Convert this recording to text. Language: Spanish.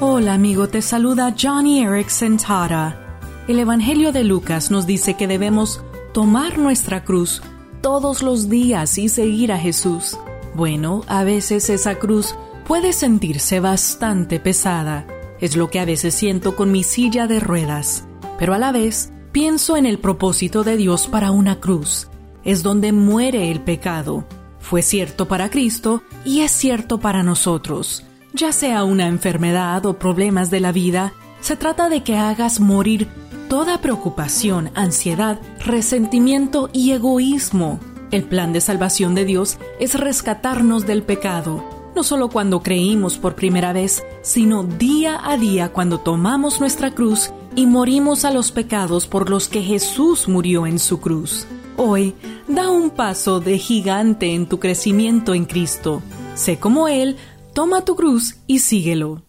Hola amigo, te saluda Johnny Erickson Tara. El Evangelio de Lucas nos dice que debemos tomar nuestra cruz todos los días y seguir a Jesús. Bueno, a veces esa cruz puede sentirse bastante pesada. Es lo que a veces siento con mi silla de ruedas. Pero a la vez pienso en el propósito de Dios para una cruz. Es donde muere el pecado. Fue cierto para Cristo y es cierto para nosotros. Ya sea una enfermedad o problemas de la vida, se trata de que hagas morir toda preocupación, ansiedad, resentimiento y egoísmo. El plan de salvación de Dios es rescatarnos del pecado, no solo cuando creímos por primera vez, sino día a día cuando tomamos nuestra cruz y morimos a los pecados por los que Jesús murió en su cruz. Hoy, da un paso de gigante en tu crecimiento en Cristo. Sé como Él, toma tu cruz y síguelo.